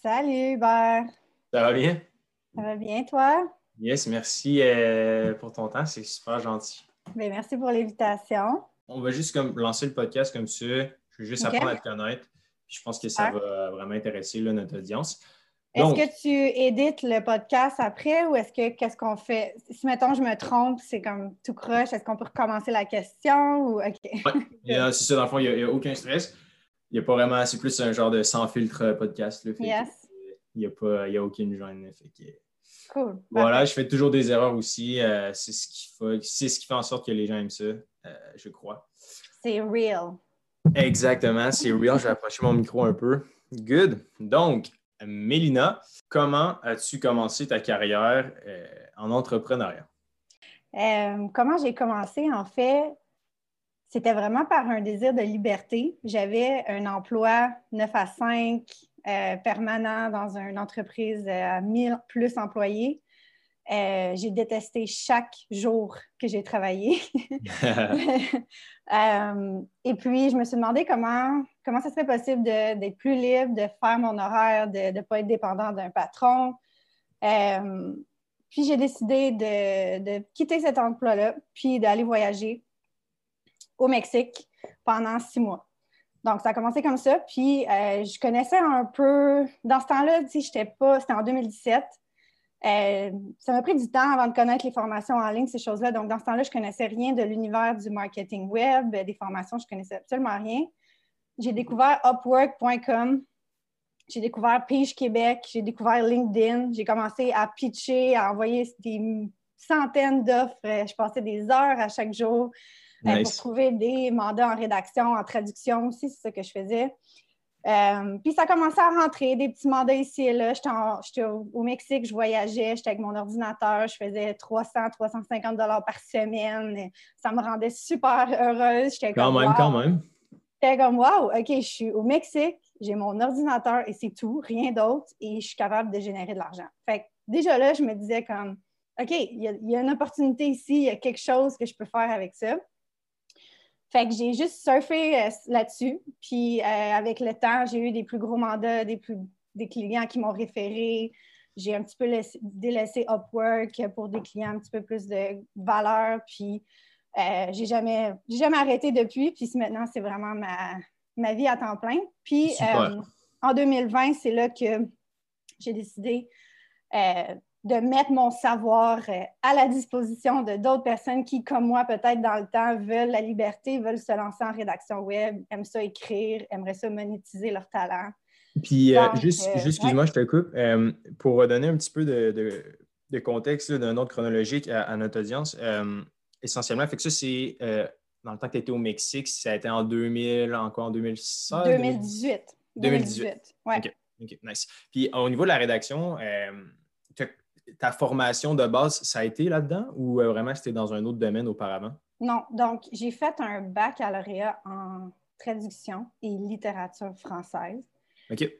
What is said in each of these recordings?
Salut Hubert. Ça va bien? Ça va bien, toi? Yes, merci euh, pour ton temps, c'est super gentil. Bien, merci pour l'invitation. On va juste comme lancer le podcast comme ça. Je veux juste apprendre à te connaître. Puis je pense que ça va vraiment intéresser là, notre audience. Est-ce que tu édites le podcast après ou est-ce que qu'est-ce qu'on fait? Si mettons je me trompe, c'est comme tout croche, est-ce qu'on peut recommencer la question ou OK. C'est ça, dans le fond, il n'y a, aucun stress. Il n'y a pas vraiment, c'est plus un genre de sans filtre euh, podcast. Là, Yes. euh, Il n'y a, pas- il y a aucune gêne. fait que, Cool. voilà, je fais toujours des erreurs aussi. euh, c'est, ce qui fait, c'est ce qui fait en sorte que les gens aiment ça, euh, je crois. C'est real. Exactement, c'est real. Je vais approcher mon micro un peu. Good. Donc, Mélina, comment as-tu commencé ta carrière euh, en entrepreneuriat? Euh, comment j'ai commencé, en fait, c'était vraiment par un désir de liberté. J'avais un emploi 9 à 5 euh, permanent dans une entreprise à 1000 plus employés. Euh, j'ai détesté chaque jour que j'ai travaillé. Euh, et puis, je me suis demandé comment, comment ça serait possible d'être plus libre, de faire mon horaire, de ne pas être dépendant d'un patron. Euh, puis, j'ai décidé de, de quitter cet emploi-là, puis d'aller voyager au Mexique pendant six mois. Donc, ça a commencé comme ça. Puis, euh, je connaissais un peu. Dans ce temps-là, sais, j'étais pas. C'était en 2017. Euh, ça m'a pris du temps avant de connaître les formations en ligne, ces choses-là. Donc, dans ce temps-là, je connaissais rien de l'univers du marketing web, des formations, je connaissais absolument rien. J'ai découvert Upwork.com, j'ai découvert Page Québec, j'ai découvert LinkedIn, j'ai commencé à pitcher, à envoyer des centaines d'offres. Euh, Je passais des heures à chaque jour euh, pour trouver des mandats en rédaction, en traduction aussi, c'est ça que je faisais. Euh, puis ça commençait à rentrer, des petits mandats ici et là. J'étais, au, Mexique, je voyageais, j'étais avec mon ordinateur, je faisais 300, 350 dollars par semaine. Ça me rendait super heureuse. J'étais Quand comme, même, wow. quand même. J'étais comme, wow, OK, je suis au Mexique, j'ai mon ordinateur et c'est tout, rien d'autre, et je suis capable de générer de l'argent. Fait que déjà là, je me disais comme, OK, il y, a- il y a une opportunité ici, il y a quelque chose que je peux faire avec ça. Fait que j'ai juste surfé euh, là-dessus. Puis euh, avec le temps, j'ai eu des plus gros mandats, des, plus, des clients qui m'ont référé. J'ai un petit peu laissé- délaissé Upwork pour des clients un petit peu plus de valeur. Puis euh, j'ai jamais, jamais arrêté depuis. Puis maintenant, c'est vraiment ma, ma vie à temps plein. Puis en 2020, c'est là que j'ai décidé de mettre mon savoir euh, à la disposition de d'autres personnes qui, comme moi, peut-être dans le temps, veulent la liberté, veulent se lancer en rédaction web, aiment ça écrire, aimeraient ça monétiser leur talent. Puis, euh, juste, euh, juste excuse-moi, je te coupe. Euh, pour donner un petit peu de, de- de contexte, d'un ordre chronologique à, à notre audience, essentiellement, fait que ça, c'est dans le temps que tu étais au Mexique, ça a été en 2000, encore en 2016? 2018. 2018. Ouais. OK. OK, nice. Puis, au niveau de la rédaction, ta formation de base, ça a été là-dedans ou euh, vraiment c'était dans un autre domaine auparavant? Non, donc j'ai fait un baccalauréat en traduction et littérature française. OK.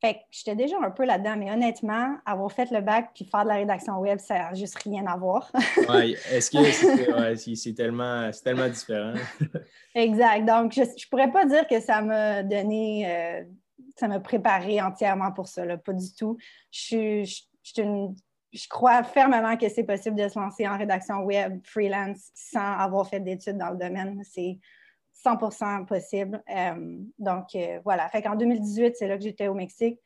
Fait que j'étais déjà un peu là-dedans, mais honnêtement, avoir fait le bac puis faire de la rédaction web, ça n'a juste rien à voir. Ouais, est-ce que c'est ouais, tellement, tellement différent? exact. Donc, je ne pourrais pas dire que ça m'a donné, euh, ça m'a préparé entièrement pour ça, là, pas du tout. Je suis une- je crois fermement que c'est possible de se lancer en rédaction web freelance sans avoir fait d'études dans le domaine. C'est 100% possible. Euh, donc, euh, voilà. Fait qu'en 2018, c'est là que j'étais au Mexique.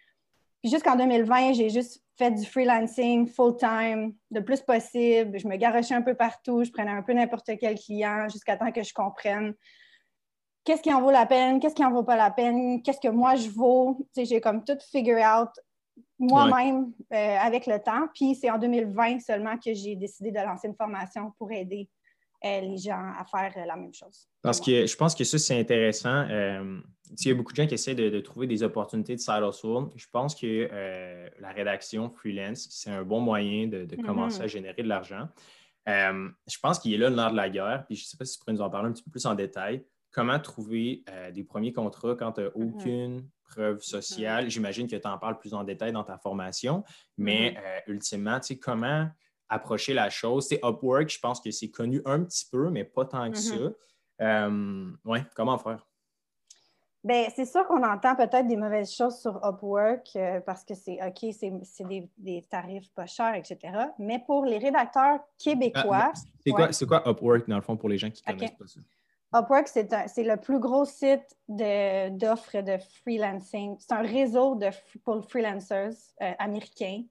Puis jusqu'en 2020, j'ai juste fait du freelancing full-time, le plus possible. Je me garochais un peu partout, je prenais un peu n'importe quel client jusqu'à temps que je comprenne qu'est-ce qui en vaut la peine, qu'est-ce qui en vaut pas la peine, qu'est-ce que moi je vaux. J'ai comme tout figure out moi-même euh, avec le temps. Puis c'est en 2020 seulement que j'ai décidé de lancer une formation pour aider euh, les gens à faire euh, la même chose. Parce que je pense que ça, c'est intéressant. Il y a beaucoup de gens qui essaient de, de trouver des opportunités de side hustle. Je pense que la rédaction freelance, c'est un bon moyen de, de commencer à générer de l'argent. Je pense qu'il est là le nerf de la guerre. Puis je ne sais pas si tu pourrais nous en parler un petit peu plus en détail. Comment trouver euh, des premiers contrats quand tu n'as Mhm. aucune preuve sociale? J'imagine que tu en parles plus en détail dans ta formation, mais euh, ultimement, tu sais, comment approcher la chose? C'est Upwork, je pense que c'est connu un petit peu, mais pas tant que ça. Euh, ouais, comment faire? Bien, c'est sûr qu'on entend peut-être des mauvaises choses sur Upwork euh, parce que c'est OK, c'est des, des, tarifs pas chers, etc. Mais pour les rédacteurs québécois. Ah, c'est quoi, quoi, Upwork, dans le fond, pour les gens qui ne connaissent pas ça? Upwork, c'est le plus gros site d'offres de, freelancing. C'est un réseau de, pour freelancers euh, américains.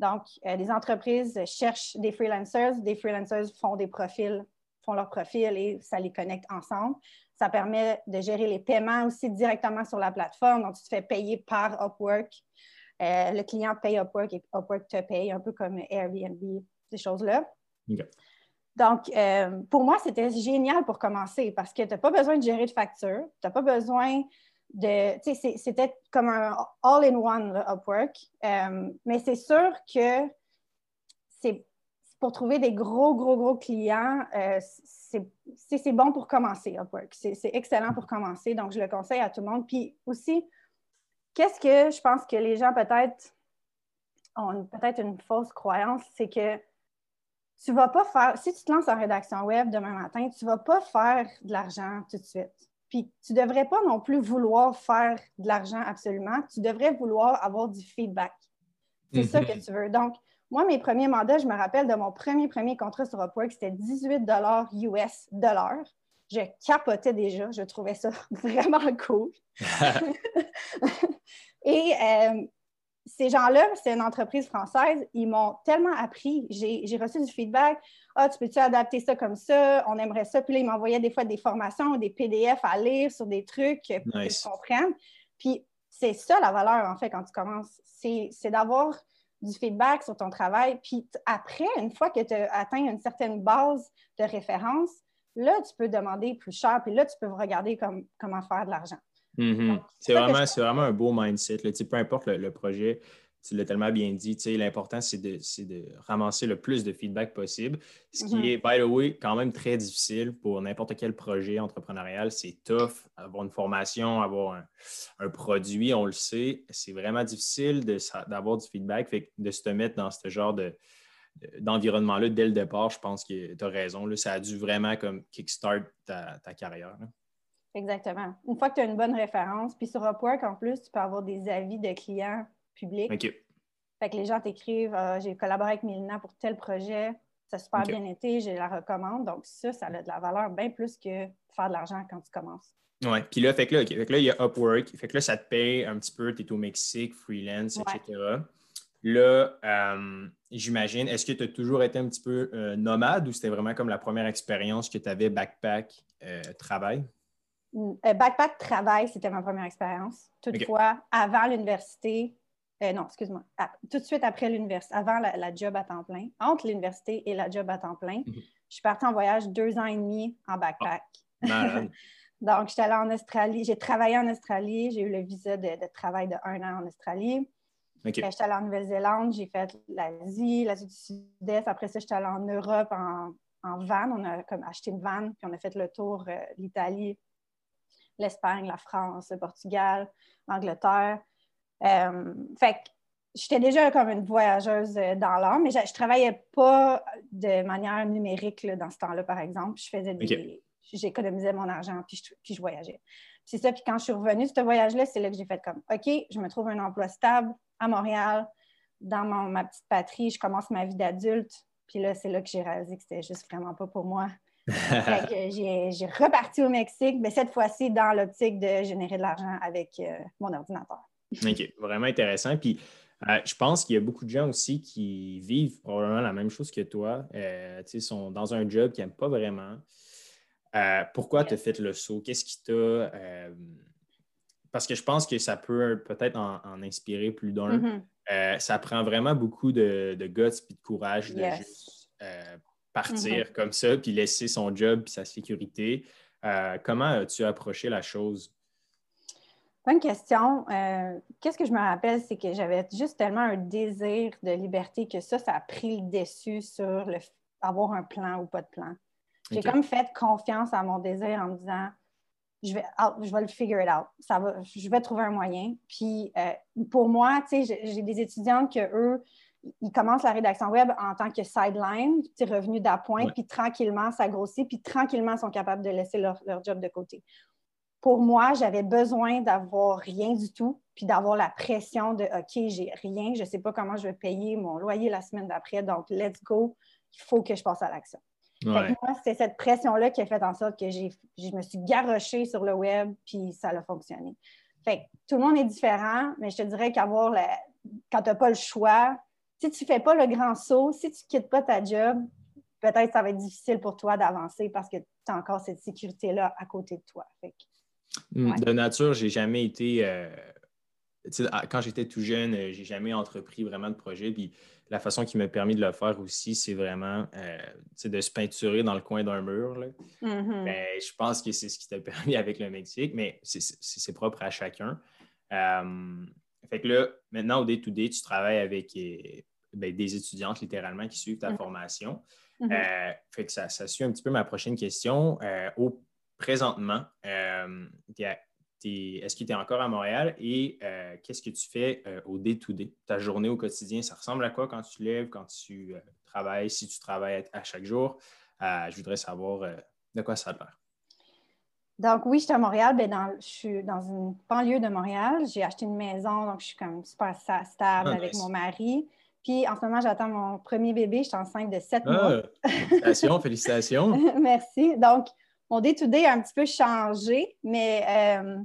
Donc, euh, les entreprises cherchent des freelancers, des freelancers font des profils, font leurs profils et ça les connecte ensemble. Ça permet de gérer les paiements aussi directement sur la plateforme. Donc, tu te fais payer par Upwork. Euh, le client paye Upwork et Upwork te paye, un peu comme Airbnb, ces choses-là. Donc, euh, pour moi, c'était génial pour commencer parce que tu n'as pas besoin de gérer de factures, tu n'as pas besoin de. Tu sais, c'était comme un all-in-one, Upwork. Euh, mais c'est sûr que c'est pour trouver des gros, gros, gros clients, euh, c'est bon pour commencer, Upwork. C'est excellent pour commencer, donc je le conseille à tout le monde. Puis aussi, qu'est-ce que je pense que les gens peut-être ont peut-être une fausse croyance, c'est que tu ne vas pas faire, si tu te lances en rédaction web demain matin, tu ne vas pas faire de l'argent tout de suite. Puis tu ne devrais pas non plus vouloir faire de l'argent absolument. Tu devrais vouloir avoir du feedback. C'est ça que mhm. tu veux. Donc, moi, mes premiers mandats, je me rappelle de mon premier, premier contrat sur Upwork, c'était 18 US de l'heure. Je capotais déjà, je trouvais ça vraiment cool. Et euh, ces gens-là, c'est une entreprise française, ils m'ont tellement appris. J'ai reçu du feedback. Ah, tu peux-tu adapter ça comme ça? On aimerait ça. Puis là, ils m'envoyaient des fois des formations, des PDF à lire sur des trucs pour que je comprenne. Puis c'est ça la valeur, en fait, quand tu commences. C'est d'avoir du feedback sur ton travail. Puis après, une fois que tu as atteint une certaine base de référence, là, tu peux demander plus cher, puis là, tu peux regarder comment faire de l'argent. Mm-hmm. C'est vraiment, vraiment, un beau mindset. peu importe le, projet, tu l'as tellement bien dit, l'important, c'est de, de, ramasser le plus de feedback possible, ce qui mm-hmm. est, by the way, quand même très difficile pour n'importe quel projet entrepreneurial. C'est tough, avoir une formation, avoir un, produit, on le sait. C'est vraiment difficile d'avoir du feedback, fait de se mettre dans ce genre de d'environnement-là dès le départ, je pense que tu as raison. Là, ça a dû vraiment comme kickstart ta, carrière. Exactement. Une fois que tu as une bonne référence, puis sur Upwork, en plus, tu peux avoir des avis de clients public. OK. Fait que les gens t'écrivent euh, J'ai collaboré avec Milena pour tel projet, ça a super bien été, je la recommande. Donc, ça, ça a de la valeur bien plus que faire de l'argent quand tu commences. Oui, puis là, fait que là, fait que là, il y a Upwork. Fait que là, ça te paye un petit peu, tu es au Mexique, freelance, etc. Là, euh, j'imagine, est-ce que tu as toujours été un petit peu euh, nomade ou c'était vraiment comme la première expérience que tu avais backpack travail? Backpack travail, c'était ma première expérience. Toutefois, avant l'université, euh, non, excuse-moi. tout de suite après l'université, avant la, job à temps plein, entre l'université et la job à temps plein, mhm. je suis partie en voyage deux ans et demi en backpack. Ah, Donc, j'étais allée en Australie, j'ai travaillé en Australie, j'ai eu le visa de, travail de un an en Australie. Okay. J'étais allée en Nouvelle-Zélande, j'ai fait l'Asie, l'Asie du Sud-Est. Après ça, j'étais allée en Europe en, van. On a comme acheté une van, puis on a fait le tour de euh, l'Italie, l'Espagne, la France, le Portugal, l'Angleterre. Euh, fait que j'étais déjà comme une voyageuse euh, dans l'âme, mais je ne travaillais pas de manière numérique dans ce temps-là, par exemple. Je faisais des. J'économisais mon argent, puis je, voyageais. C'est ça, puis quand je suis revenue de ce voyage-là, c'est là que j'ai fait comme OK, je me trouve un emploi stable à Montréal, dans ma petite patrie, je commence ma vie d'adulte. Puis là, c'est là que j'ai réalisé que c'était juste vraiment pas pour moi. J'ai reparti au Mexique, mais cette fois-ci dans l'optique de générer de l'argent avec euh, mon ordinateur. OK, vraiment intéressant. Puis euh, je pense qu'il y a beaucoup de gens aussi qui vivent probablement la même chose que toi. Euh, ils sont dans un job qu'ils n'aiment pas vraiment. Pourquoi tu as fait le saut? Qu'est-ce qui t'a. parce que je pense que ça peut peut-être en, inspirer plus d'un. Mm-hmm. ça prend vraiment beaucoup de, de guts et de courage de juste partir mm-hmm. comme ça, puis laisser son job et sa sécurité. comment as-tu approché la chose? Bonne question. Euh, qu'est-ce que je me rappelle, c'est que j'avais juste tellement un désir de liberté que ça, ça a pris le dessus sur le, avoir un plan ou pas de plan. J'ai comme fait confiance à mon désir en me disant, je vais, je vais le figure it out. Ça va, je vais trouver un moyen. Puis euh, pour moi, tu sais, j'ai des étudiantes que eux, ils commencent la rédaction web en tant que sideline, tu revenu d'appoint, puis tranquillement, ça grossit, puis tranquillement, ils sont capables de laisser leur, leur job de côté pour moi, j'avais besoin d'avoir rien du tout, puis d'avoir la pression de OK, j'ai rien, je ne sais pas comment je vais payer mon loyer la semaine d'après, donc let's go, il faut que je passe à l'action. Moi, c'est cette pression-là qui a fait en sorte que je me suis garochée sur le web, puis ça a fonctionné. Fait tout le monde est différent, mais je te dirais qu'avoir quand tu n'as pas le choix, si tu ne fais pas le grand saut, si tu ne quittes pas ta job, peut-être que ça va être difficile pour toi d'avancer parce que tu as encore cette sécurité-là à côté de toi. Hmm, de nature, j'ai jamais été. Euh, quand j'étais tout jeune, euh, j'ai jamais entrepris vraiment de projet. Puis la façon qui m'a permis de le faire aussi, c'est vraiment euh, de se peinturer dans le coin d'un mur. Mm-hmm. Ben, je pense que c'est ce qui t'a permis avec le Mexique, mais c'est propre à chacun. fait que là, maintenant, au day-to-day, tu travailles avec ben, des étudiantes littéralement qui suivent ta mm-hmm. formation. Mm-hmm. fait que ça, ça, suit un petit peu ma prochaine question. au présentement, euh, est-ce que tu es encore à Montréal et euh, qu'est-ce que tu fais euh, au day-to-day? Ta journée au quotidien, ça ressemble à quoi quand tu lèves, quand tu travailles, si tu travailles à, chaque jour? je voudrais savoir de quoi ça a l'air. Donc, oui, je suis à Montréal. Ben, je suis dans une banlieue de Montréal. J'ai acheté une maison, donc je suis comme super stable ah, avec mon mari. Puis en ce moment, j'attends mon premier bébé. Je suis enceinte de sept ah, mois. félicitations, félicitations. Merci. Donc, mon day-to-day a un petit peu changé, mais euh,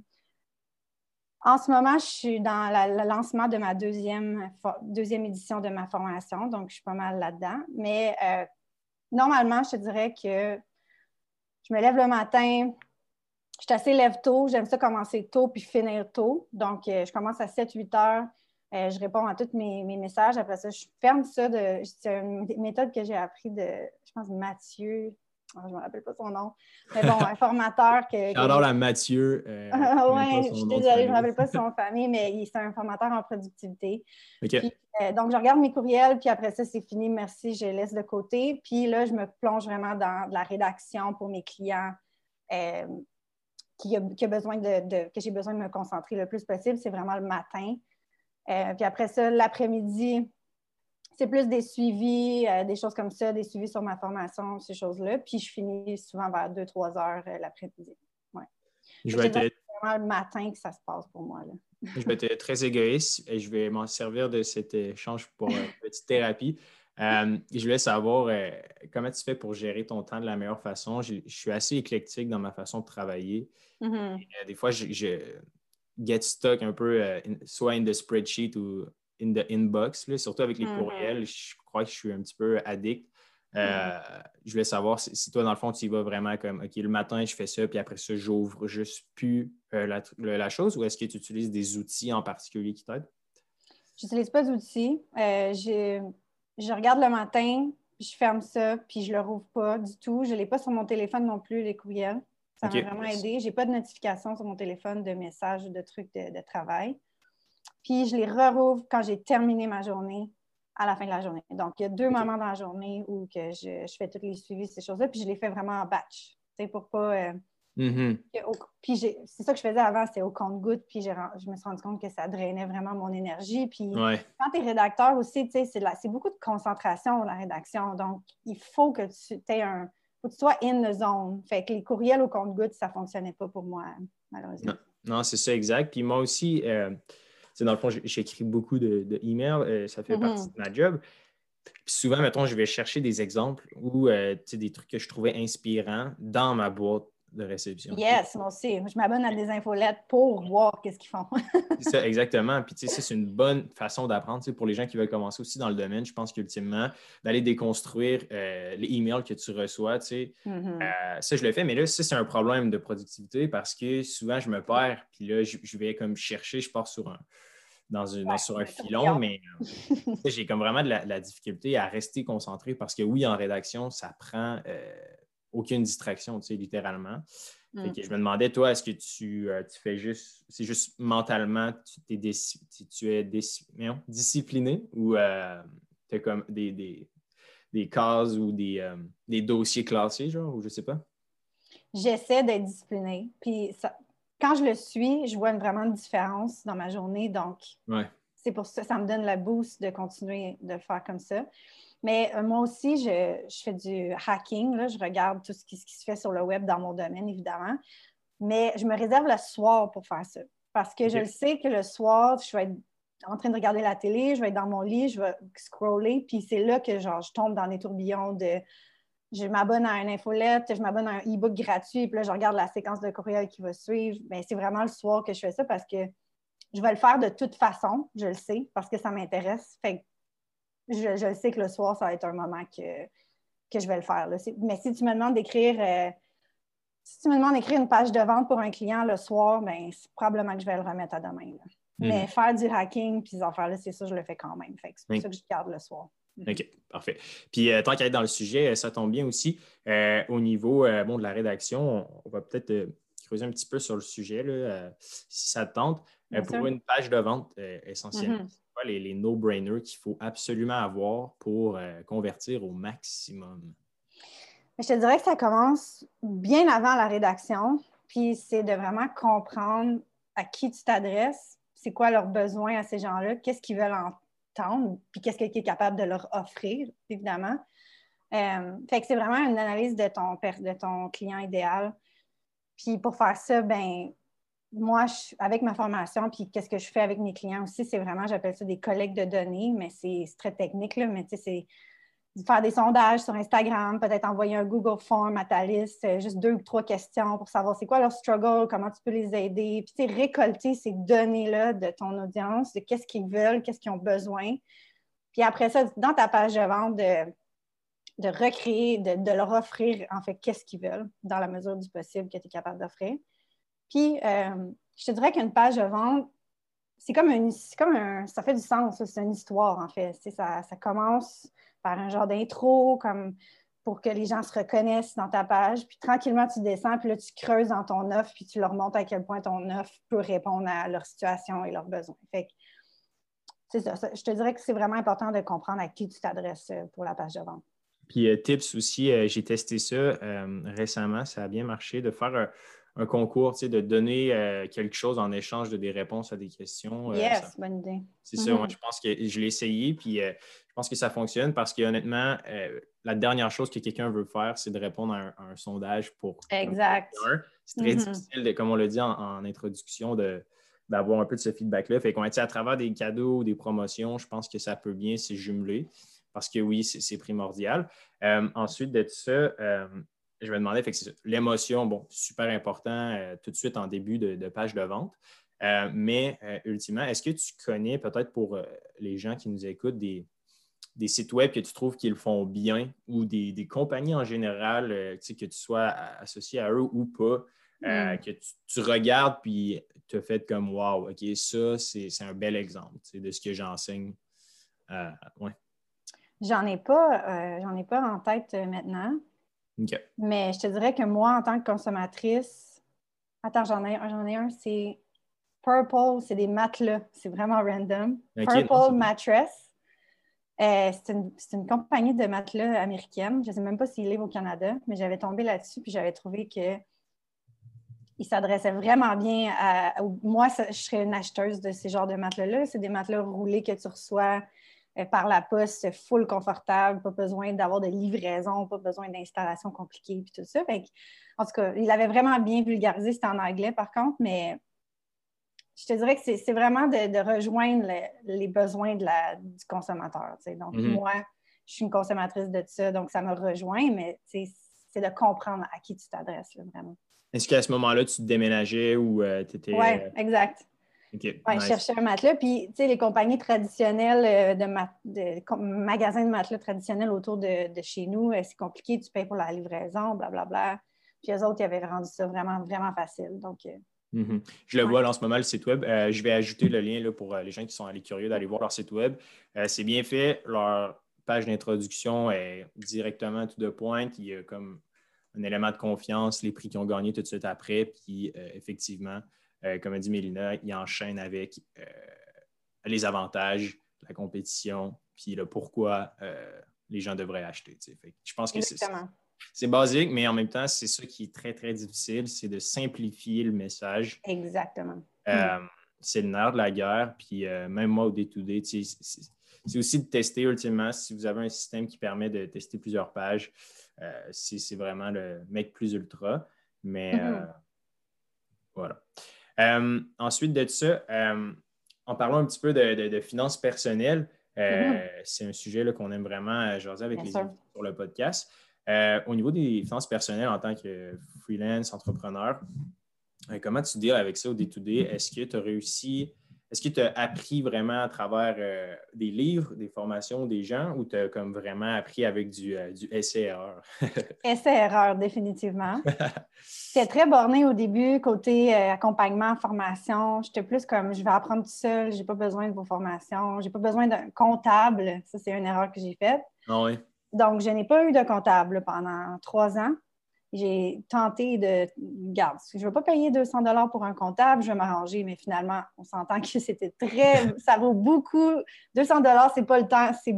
en ce moment, je suis dans le lancement de ma deuxième, deuxième édition de ma formation, donc je suis pas mal là-dedans. Mais euh, normalement, je te dirais que je me lève le matin, je suis assez lève tôt, j'aime ça commencer tôt puis finir tôt. Donc, euh, je commence à 7-8 heures, je réponds à tous mes, messages. Après ça, je ferme ça. C'est une méthode que j'ai appris de, je pense, Mathieu ah, je ne me rappelle pas son nom. Mais bon, un formateur que. J'adore la Mathieu. Euh, oui, je suis désolée, je ne me rappelle pas son famille, mais c'est un formateur en productivité. Euh, donc, je regarde mes courriels, puis après ça, c'est fini, merci, je laisse de côté. Puis là, je me plonge vraiment dans la rédaction pour mes clients. Euh, qui, a, besoin de, que j'ai besoin de me concentrer le plus possible, c'est vraiment le matin. Puis après ça, l'après-midi, c'est plus des suivis, euh, des choses comme ça, des suivis sur ma formation, ces choses-là. Puis je finis souvent vers 2-3 heures euh, l'après-midi. Ouais. Je vais être... vraiment le matin que ça se passe pour moi. Là. je vais être très égoïste et je vais m'en servir de cet échange pour une petite thérapie. Euh, je voulais savoir comment tu fais pour gérer ton temps de la meilleure façon? Je, suis assez éclectique dans ma façon de travailler. Mm-hmm. des fois, je, je, get stuck un peu, soit in the spreadsheet ou in the inbox, surtout avec les mm-hmm. courriels. Je crois que je suis un petit peu addict. Euh, mm-hmm. Je voulais savoir si, toi, dans le fond, tu y vas vraiment comme OK, le matin, je fais ça, puis après ça, j'ouvre juste plus euh, la, chose ou est-ce que tu utilises des outils en particulier qui t'aident? Je n'utilise pas d'outils. Euh, je regarde le matin, je ferme ça, puis je ne le rouvre pas du tout. Je ne l'ai pas sur mon téléphone non plus, les courriels. Ça m'a vraiment aidé. Je n'ai pas de notification sur mon téléphone de messages, de trucs de travail. Puis je les rouvre quand j'ai terminé ma journée à la fin de la journée. Donc, il y a deux moments dans la journée où que je, fais tous les suivis, ces choses-là, puis je les fais vraiment en batch. C'est pour pas. Euh, mm-hmm. puis c'est ça que je faisais avant, c'était au compte-goutte, puis je me suis rendu compte que ça drainait vraiment mon énergie. Puis quand tu es rédacteur aussi, c'est beaucoup de concentration, la rédaction. Donc, il faut que tu aies un. Faut que tu sois in the zone. Fait que les courriels au compte-goutte, ça ne fonctionnait pas pour moi, malheureusement. Non, c'est ça, exact. Puis moi aussi, euh, dans le fond, j'écris beaucoup de, euh, ça fait partie mm-hmm. de ma job. Puis souvent, mettons, je vais chercher des exemples ou euh, des trucs que je trouvais inspirants dans ma boîte de réception. Yes, moi aussi. Je m'abonne à des infolettes pour voir qu'est-ce qu'ils font. c'est ça, exactement. Puis, tu sais, c'est une bonne façon d'apprendre. Pour les gens qui veulent commencer aussi dans le domaine, je pense qu'ultimement, d'aller déconstruire euh, les emails que tu reçois, tu sais, mm-hmm. euh, ça, je le fais. Mais là, ça, c'est un problème de productivité parce que souvent, je me perds. Puis là, je, vais comme chercher, je pars sur un dans, sur un filon, mais euh, j'ai comme vraiment de la, difficulté à rester concentré parce que oui, en rédaction, ça prend aucune distraction, tu sais, littéralement. Mm. je me demandais, toi, est-ce que tu, euh, tu fais juste, c'est juste mentalement, tu, es, tu es discipliné ou euh, tu as comme des, des, des, cases ou des, euh, des, dossiers classés, genre, ou je sais pas? J'essaie d'être disciplinée. Puis quand je le suis, je vois vraiment une différence dans ma journée. Donc, c'est pour ça, ça me donne la boost de continuer de faire comme ça. Mais euh, moi aussi, je, fais du hacking. Je regarde tout ce qui, se fait sur le web dans mon domaine, évidemment. Mais je me réserve le soir pour faire ça. Parce que je le sais que le soir, je vais être en train de regarder la télé, je vais être dans mon lit, je vais scroller, puis c'est là que genre, je tombe dans des tourbillons de je m'abonne à une infolette, je m'abonne à un e-book gratuit, puis là, je regarde la séquence de courriel qui va suivre. Bien, c'est vraiment le soir que je fais ça parce que je vais le faire de toute façon, je le sais, parce que ça m'intéresse. Fait je, je sais que le soir, ça va être un moment que, que je vais le faire. Mais si tu me demandes d'écrire euh, si tu me demandes d'écrire une page de vente pour un client le soir, ben, c'est probablement que je vais le remettre à demain. Hmm. Mais faire du hacking puis ces affaires-là, c'est ça, je le fais quand même. c'est pour ça que je garde le soir. Hmm. OK, parfait. Puis euh, tant qu'à être dans le sujet, euh, ça tombe bien aussi. au niveau bon, de la rédaction, on, va peut-être creuser un petit peu sur le sujet, là, si ça te tente. pour une page de vente essentiellement, les, no-brainers qu'il faut absolument avoir pour euh, convertir au maximum? Je te dirais que ça commence bien avant la rédaction, puis c'est de vraiment comprendre à qui tu t'adresses, c'est quoi leurs besoins à ces gens-là, qu'est-ce qu'ils veulent entendre, puis qu'est-ce que tu es capable de leur offrir, évidemment. Euh, fait que c'est vraiment une analyse de ton, de ton client idéal. Puis pour faire ça, ben moi, avec ma formation, puis qu'est-ce que je fais avec mes clients aussi, c'est vraiment, j'appelle ça des collectes de données, mais c'est très technique, là, mais tu sais, c'est faire des sondages sur Instagram, peut-être envoyer un Google Form à ta liste, euh, juste deux ou trois questions pour savoir c'est quoi leur struggle, comment tu peux les aider, puis récolter ces données-là de ton audience, de qu'est-ce qu'ils veulent, qu'est-ce qu'ils ont besoin. Puis après ça, dans ta page de vente, de, de recréer, de, de leur offrir, en fait, qu'est-ce qu'ils veulent, dans la mesure du possible que tu es capable d'offrir. Puis, euh, je te dirais qu'une page de vente, c'est comme, une, comme un, ça fait du sens, c'est une histoire en fait. Ça, ça commence par un genre d'intro, comme pour que les gens se reconnaissent dans ta page. Puis tranquillement, tu descends, puis là, tu creuses dans ton offre, puis tu leur montres à quel point ton offre peut répondre à leur situation et leurs besoins. Fait c'est ça, Je te dirais que c'est vraiment important de comprendre à qui tu t'adresses euh, pour la page de vente. Puis, euh, tips aussi, j'ai testé ça récemment, ça a bien marché, de faire un concours, de donner euh, quelque chose en échange de des réponses à des questions. Euh, yes, bonne idée. C'est ça, moi, mm-hmm. je pense que je l'ai essayé, puis euh, je pense que ça fonctionne parce qu'honnêtement, la dernière chose que quelqu'un veut faire, c'est de répondre à un, sondage pour. Exact. C'est très mm-hmm. difficile, comme on l'a dit en, introduction, d'avoir un peu de ce feedback-là. Fait qu'on à travers des cadeaux ou des promotions, je pense que ça peut bien se jumeler parce que oui, c'est primordial. ensuite de ça, je vais demander, l'émotion, bon, super important euh, tout de suite en début de, page de vente. Euh, mais euh, ultimement, est-ce que tu connais peut-être pour les gens qui nous écoutent des, sites web que tu trouves qu'ils font bien ou des, compagnies en général, que tu sois associé à eux ou pas, mm. que tu, regardes puis te fais comme Wow, OK, ça, c'est un bel exemple de ce que j'enseigne. ouais. J'en ai pas, j'en ai pas en tête maintenant. Mais je te dirais que moi, en tant que consommatrice, attends, j'en ai, j'en ai un, c'est Purple, c'est des matelas. C'est vraiment random. Purple Mattress. Euh, c'est, une, compagnie de matelas américaine. Je ne sais même pas s'ils livrent au Canada, mais j'avais tombé là-dessus puis j'avais trouvé que il s'adressait vraiment bien à. Moi, je serais une acheteuse de ces genres de matelas-là. C'est des matelas roulés que tu reçois par la poste, full confortable, pas besoin d'avoir de livraison, pas besoin d'installation compliquée, puis tout ça. en tout cas, il avait vraiment bien vulgarisé, c'était en anglais par contre, mais je te dirais que c'est vraiment de, rejoindre les besoins de la, du consommateur. Donc, mm-hmm. moi, je suis une consommatrice de ça, donc ça me rejoint, mais c'est de comprendre à qui tu t'adresses, vraiment. Est-ce qu'à ce, moment-là, tu te déménageais ou euh, tu étais. Oui, Oui, je cherchais un matelas. Puis, tu sais, les compagnies traditionnelles euh, de, magasins de matelas traditionnels autour de, chez nous, euh, c'est compliqué, tu payes pour la livraison, blablabla. Bla, bla. Puis, eux autres, ils avaient rendu ça vraiment, vraiment facile. Donc, euh, mm-hmm. Je le vois là, en ce moment, le site web. je vais ajouter le lien là, pour les gens qui sont allés curieux d'aller voir leur site web. c'est bien fait. Leur page d'introduction est directement tout de pointe. Il y a comme un élément de confiance, les prix qu'ils ont gagnés tout de suite après. Puis, effectivement, euh, comme a dit Mélina, il enchaîne avec euh, les avantages, la compétition, puis le pourquoi euh, les gens devraient acheter. je pense que c'est basique, mais en même temps, c'est ça qui est très, très difficile, c'est de simplifier le message. Exactement. C'est le nerf de la guerre, puis même moi, au day-to-day, c'est aussi de tester ultimement. Si vous avez un système qui permet de tester plusieurs pages, c'est vraiment le mec plus ultra. Mais mm-hmm. Voilà. Ensuite de ça, en parlant un petit peu de, finances personnelles, mm-hmm. c'est un sujet qu'on aime vraiment jaser avec les sur le podcast. au niveau des finances personnelles en tant que freelance, entrepreneur, comment tu deals avec ça au day-to-day? Est-ce que tu as réussi est-ce que tu as appris vraiment à travers euh, des livres, des formations des gens ou tu as comme vraiment appris avec du, euh, du essai-erreur? essai-erreur, définitivement. J'étais très bornée au début, côté euh, accompagnement, formation. J'étais plus comme je vais apprendre tout seul, j'ai pas besoin de vos formations, j'ai pas besoin d'un comptable. Ça, c'est une erreur que j'ai faite. Ah oui. Donc, je n'ai pas eu de comptable pendant trois ans j'ai tenté de, garde, je ne vais pas payer 200 dollars pour un comptable, je vais m'arranger, mais finalement, on s'entend que c'était très, ça vaut beaucoup. 200 dollars, c'est pas le temps, c'est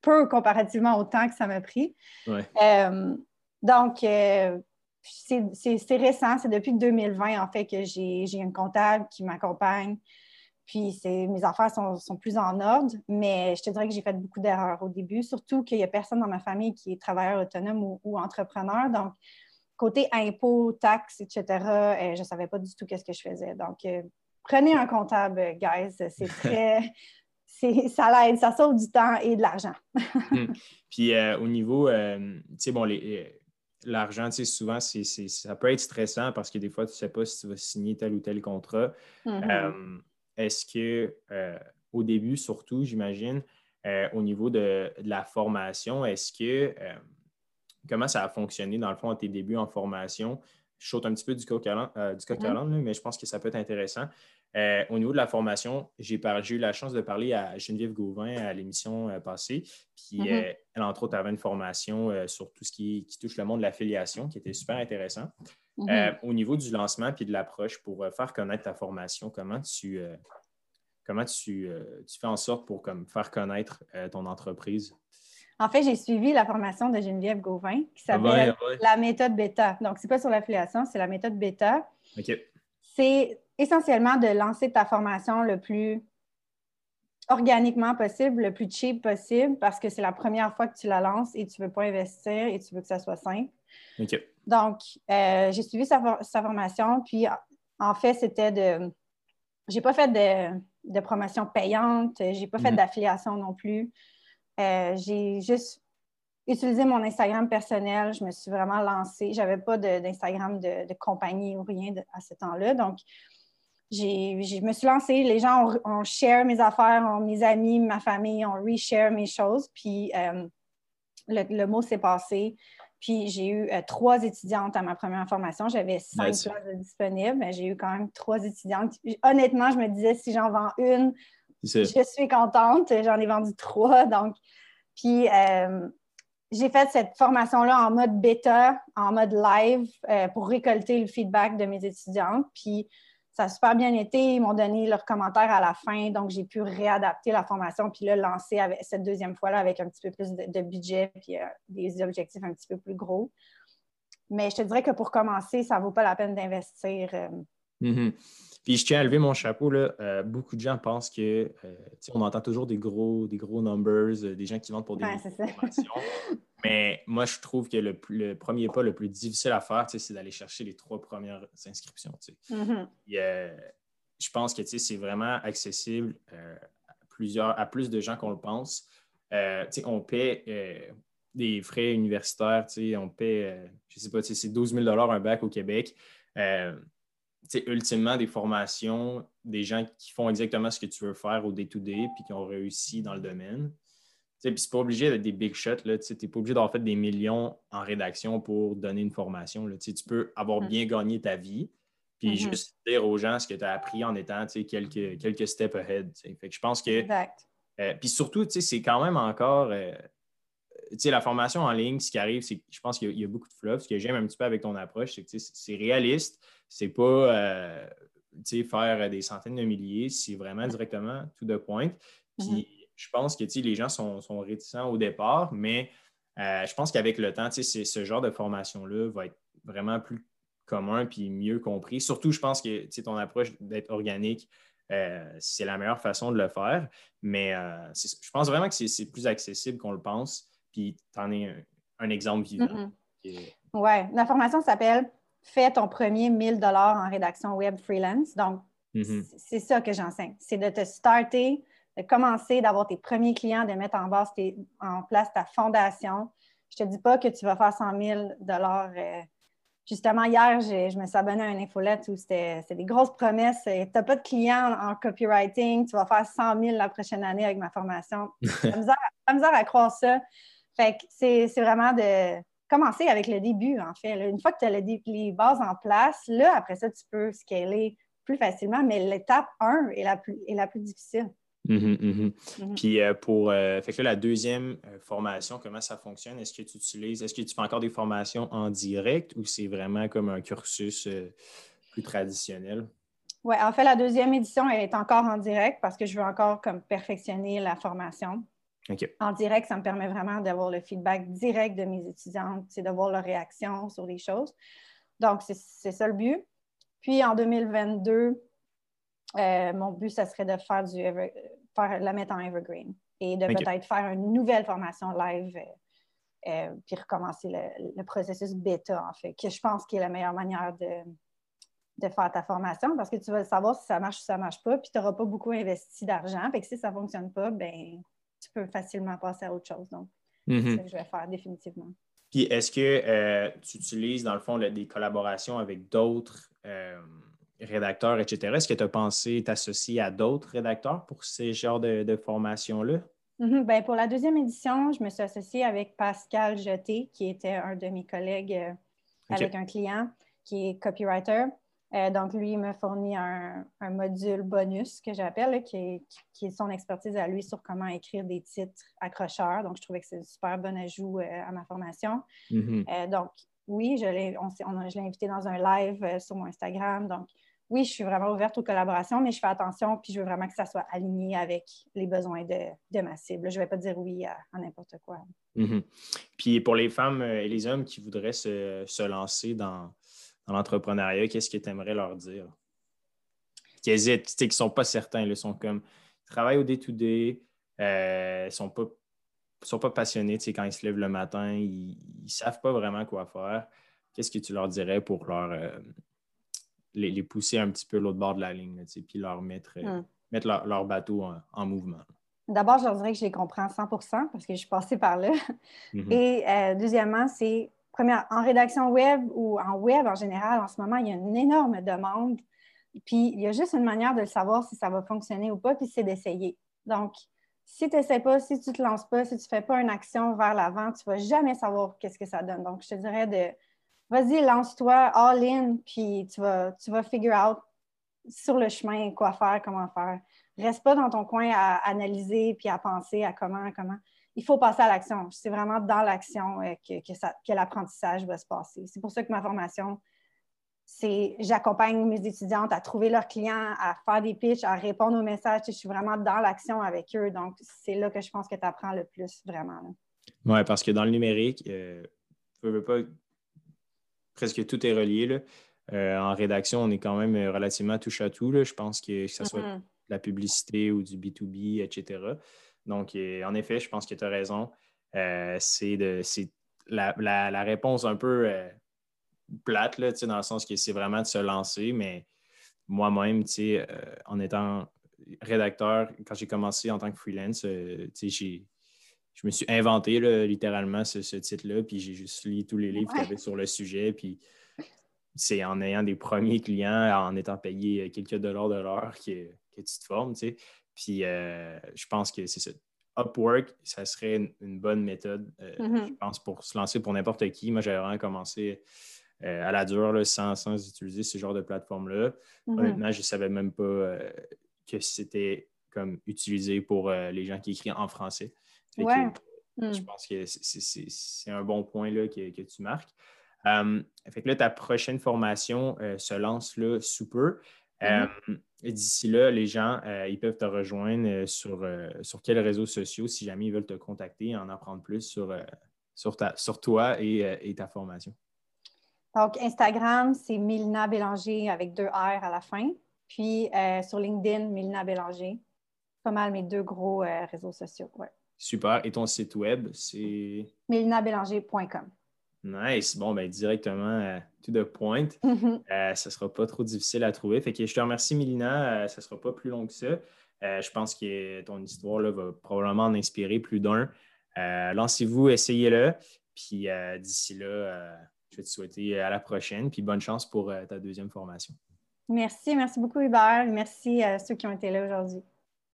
peu comparativement au temps que ça m'a pris. Euh, donc, euh, c'est récent, c'est depuis 2020 en fait que j'ai un comptable qui m'accompagne, puis mes affaires sont, plus en ordre, mais je te dirais que j'ai fait beaucoup d'erreurs au début, surtout qu'il n'y a personne dans ma famille qui est travailleur autonome ou, entrepreneur. Donc, côté impôts, taxes, etc., euh, je ne savais pas du tout qu'est-ce que je faisais. Donc, euh, prenez un comptable, guys. C'est très. ça l'aide, ça sauve du temps et de l'argent. Hmm. Puis euh, au niveau, tu sais, bon, l'argent, tu sais, souvent, ça peut être stressant parce que des fois, tu ne sais pas si tu vas signer tel ou tel contrat. Mm-hmm. Est-ce que, euh, au début, surtout, j'imagine, euh, au niveau de, la formation, est-ce que, euh, comment ça a fonctionné? Dans le fond à tes débuts en formation? Je saute un petit peu du coq à mm-hmm. mais je pense que ça peut être intéressant. au niveau de la formation, j'ai eu la chance de parler à Geneviève Gauvin à l'émission passée. Puis mm-hmm. elle, entre autres, avait une formation sur tout ce qui, qui, touche le monde de l'affiliation qui était super intéressant. Mhm. Euh, au niveau du lancement puis de l'approche pour euh, faire connaître ta formation, comment tu, euh, comment tu, fais en sorte pour comme, faire connaître ton entreprise? En fait, j'ai suivi la formation de Geneviève Gauvin qui ah s'appelle la méthode bêta. Donc, ce n'est pas sur l'affiliation, c'est la méthode bêta. C'est essentiellement de lancer ta formation le plus organiquement possible, le plus cheap possible, parce que c'est la première fois que tu la lances et tu ne veux pas investir et tu veux que ça soit simple. Donc, euh, j'ai suivi sa, formation, puis en fait, c'était de. J'ai pas fait de, promotion payante, j'ai pas fait mhm. d'affiliation non plus. Euh, j'ai juste utilisé mon Instagram personnel, je me suis vraiment lancée. J'avais pas d'Instagram de, compagnie ou rien à ce temps-là. Donc, je me suis lancée. Les gens ont, share mes affaires, mes amis, ma famille ont reshare mes choses. Puis, euh, le, mot s'est passé. Puis j'ai eu euh, trois étudiantes à ma première formation. J'avais cinq places disponibles, mais j'ai eu quand même trois étudiantes. Honnêtement, je me disais, si j'en vends une, je suis contente. J'en ai vendu trois. Donc, puis euh, j'ai fait cette formation-là en mode bêta, en mode live, euh, pour récolter le feedback de mes étudiantes. Puis ça a super bien été. Ils m'ont donné leurs commentaires à la fin, donc j'ai pu réadapter la formation puis là, lancer cette deuxième fois-là avec un petit peu plus de, budget puis euh, des objectifs un petit peu plus gros. Mais je te dirais que pour commencer, ça ne vaut pas la peine d'investir. Euh, mm-hmm. Puis je tiens à lever mon chapeau. Là. Euh, beaucoup de gens pensent que, on entend toujours des gros, des gros numbers, des gens qui vendent pour des formations. Mais moi, je trouve que le, premier pas le plus difficile à faire, c'est d'aller chercher les trois premières inscriptions. Mm-hmm. je pense que c'est vraiment accessible euh, à, plusieurs, à plus de gens qu'on le pense. Euh, on paie euh, des frais universitaires, on paie, je ne sais pas, c'est 12 000 un bac au Québec. Ultimement, des formations, des gens qui font exactement ce que tu veux faire au day-to-day puis qui ont réussi dans le domaine. Puis c'est pas obligé d'être des big shots. Tu n'es pas obligé d'avoir fait des millions en rédaction pour donner une formation. Là. Tu peux avoir mm. bien gagné ta vie, puis mm-hmm. juste dire aux gens ce que tu as appris en étant quelques, quelques steps ahead. Fait que je pense que. Exact. Euh, puis surtout, c'est quand même encore. Euh, la formation en ligne, ce qui arrive, c'est je pense qu'il y, a beaucoup de flops. Ce que j'aime un petit peu avec ton approche, c'est que c'est réaliste. C'est pas euh, faire des centaines de milliers, c'est vraiment directement tout de point. Puis mm-hmm je pense que les gens sont, réticents au départ, mais euh, je pense qu'avec le temps, ce genre de formation-là va être vraiment plus commun puis mieux compris. Surtout, je pense que ton approche d'être organique, euh, c'est la meilleure façon de le faire. Mais euh, je pense vraiment que c'est plus accessible qu'on le pense. Puis tu en es un, exemple vivant. Oui, la formation s'appelle fais ton premier 1000 dollars en rédaction web freelance. Donc, Mhm. c'est ça que j'enseigne. C'est de te starter, de commencer, d'avoir tes premiers clients, de mettre en, base tes- en place ta fondation. Je ne te dis pas que tu vas faire 100 000 euh, Justement, hier, je me suis abonnée à une infolette où c'était des grosses promesses. Tu n'as pas de clients en copywriting, tu vas faire 100 000 la prochaine année avec ma formation. J'ai la misère, la misère à croire ça. Fait que c'est c'est vraiment de commencer avec le début, en fait. là. Une fois que tu as le les bases en place, là, après ça, tu peux scaler plus facilement, mais l'étape 1 est la plus, est la plus difficile. Mhm, mhm. Mhm. Puis euh, pour euh, fait que là, la deuxième euh, formation, comment ça fonctionne? Est-ce que tu utilises, est-ce que tu fais encore des formations en direct ou c'est vraiment comme un cursus plus traditionnel? Oui, en fait, la deuxième édition, elle est encore en direct parce que je veux encore comme perfectionner la formation. En direct, ça me permet vraiment d'avoir le feedback direct de mes étudiantes, c'est de voir leur réaction sur les choses. Donc, c'est ça le but. Puis en 2022, euh, mon but, ça serait de faire du ever- faire, la mettre en evergreen et de peut-être faire une nouvelle formation live euh, euh, puis recommencer le, le processus bêta, en fait, que je pense qui est la meilleure manière de, de faire ta formation parce que tu vas savoir si ça marche ou ça ne marche pas, puis tu n'auras pas beaucoup investi d'argent. Fait que si ça ne fonctionne pas, ben tu peux facilement passer à autre chose. Donc, c'est Mhm. ça que je vais faire définitivement. Puis est-ce que euh, tu utilises, dans le fond, des collaborations avec d'autres euh, rédacteurs, etc. Est-ce que tu as pensé t'associer à d'autres rédacteurs pour ces genres de, de formations-là? Mhm. Ben, pour la deuxième édition, je me suis associée avec Pascal Jeté, qui était un de mes collègues euh, avec un client qui est copywriter. Euh, donc, lui, il me fournit un, un module bonus que j'appelle, qui est, qui est son expertise à lui sur comment écrire des titres accrocheurs. Donc, je trouvais que c'est un super bon ajout euh, à ma formation. Mhm. Euh, donc, oui, je l'ai on s'est- on a- je l'ai invité dans un live euh, sur mon Instagram. Donc, oui, je suis vraiment ouverte aux collaborations, mais je fais attention, puis je veux vraiment que ça soit aligné avec les besoins de, de ma cible. Je ne vais pas dire oui à, à n'importe quoi. Mhm. Puis pour les femmes et les hommes qui voudraient se, se lancer dans, dans l'entrepreneuriat, qu'est-ce que tu aimerais leur dire? Qui hésitent, tu sais, qui ne sont pas certains, là, sont comme, ils travaillent au day-to-day, euh, ils ne sont pas, sont pas passionnés, tu sais, quand ils se lèvent le matin, ils ne savent pas vraiment quoi faire. Qu'est-ce que tu leur dirais pour leur, euh, les, les pousser un petit peu l'autre bord de la ligne, là, tu sais, puis leur mettre, euh, Hmm. mettre leur, leur bateau en, en mouvement? D'abord, je leur dirais que je les comprends 100 parce que je suis passée par là. Mhm. Et euh, deuxièmement, c'est, en rédaction web ou en web en général, en ce moment, il y a une énorme demande. Puis, il y a juste une manière de le savoir si ça va fonctionner ou pas, puis c'est d'essayer. Donc, si tu n'essaies pas, si tu ne te lances pas, si tu ne fais pas une action vers l'avant, tu ne vas jamais savoir qu'est-ce que ça donne. Donc, je te dirais de, vas-y, lance-toi, all in, puis tu vas, tu vas figure out sur le chemin quoi faire, comment faire. Reste pas dans ton coin à analyser puis à penser à comment, comment il faut passer à l'action. C'est vraiment dans l'action euh, que, que, ça- que l'apprentissage va se passer. C'est pour ça que ma formation, c'est j'accompagne mes étudiantes à trouver leurs clients, à faire des pitches, à répondre aux messages. Je suis vraiment dans l'action avec eux. Donc, c'est là que je pense que tu apprends le plus, vraiment. Oui, parce que dans le numérique, euh, veux, veux pas, presque tout est relié. là. Euh, en rédaction, on est quand même euh, relativement touche à tout. là. Je pense que, que ce soit de Mhm. la publicité ou du B2B, etc. Donc, en effet, je pense que tu as raison. Euh, c'est de c'est la, la- la réponse un peu euh, plate, là, dans le sens que c'est vraiment de se lancer, mais moi-même, euh, en étant rédacteur, quand j'ai commencé en tant que freelance, j'ai je me suis inventé là, littéralement ce, ce titre-là, puis j'ai juste lu tous les livres qu'il y avait sur le sujet, puis c'est en ayant des premiers clients, en étant payé quelques dollars de l'heure que, que tu te formes, tu sais. Puis euh, je pense que c'est ça. Upwork, ça serait une, une bonne méthode, euh, Mhm. je pense, pour se lancer pour n'importe qui. Moi, j'avais vraiment commencé euh, à la dure, là, sans, sans utiliser ce genre de plateforme-là. Mhm. Honnêtement, je ne savais même pas que c'était comme utilisé pour les gens qui écrivent en français. Fait que, Ouais. Je Mm. pense que c'est- un bon point là, que, que tu marques. Fait que là, ta prochaine formation se lance là, sous peu. Euh, et D'ici là, les gens, euh, ils peuvent te rejoindre euh, sur, euh, sur quels réseaux sociaux si jamais ils veulent te contacter et en apprendre plus sur, euh, sur, ta, sur toi et, et ta formation. Donc, Instagram, c'est Milna Bélanger avec deux R à la fin. Puis sur LinkedIn, Milna Bélanger. Pas mal mes deux gros réseaux sociaux. Ouais. Super. Et ton site web, c'est? Milnabélanger.com. Nice. Bon, ben directement to the point. Mm-hmm. ce ne sera pas trop difficile à trouver. Fait que je te remercie, Milina. ce ne sera pas plus long que ça. je pense que ton histoire là, va probablement en inspirer plus d'un. Lancez-vous, essayez-le. Puis d'ici là, je vais te souhaiter à la prochaine. Puis bonne chance pour ta deuxième formation. Merci, merci beaucoup Hubert. Merci à ceux qui ont été là aujourd'hui.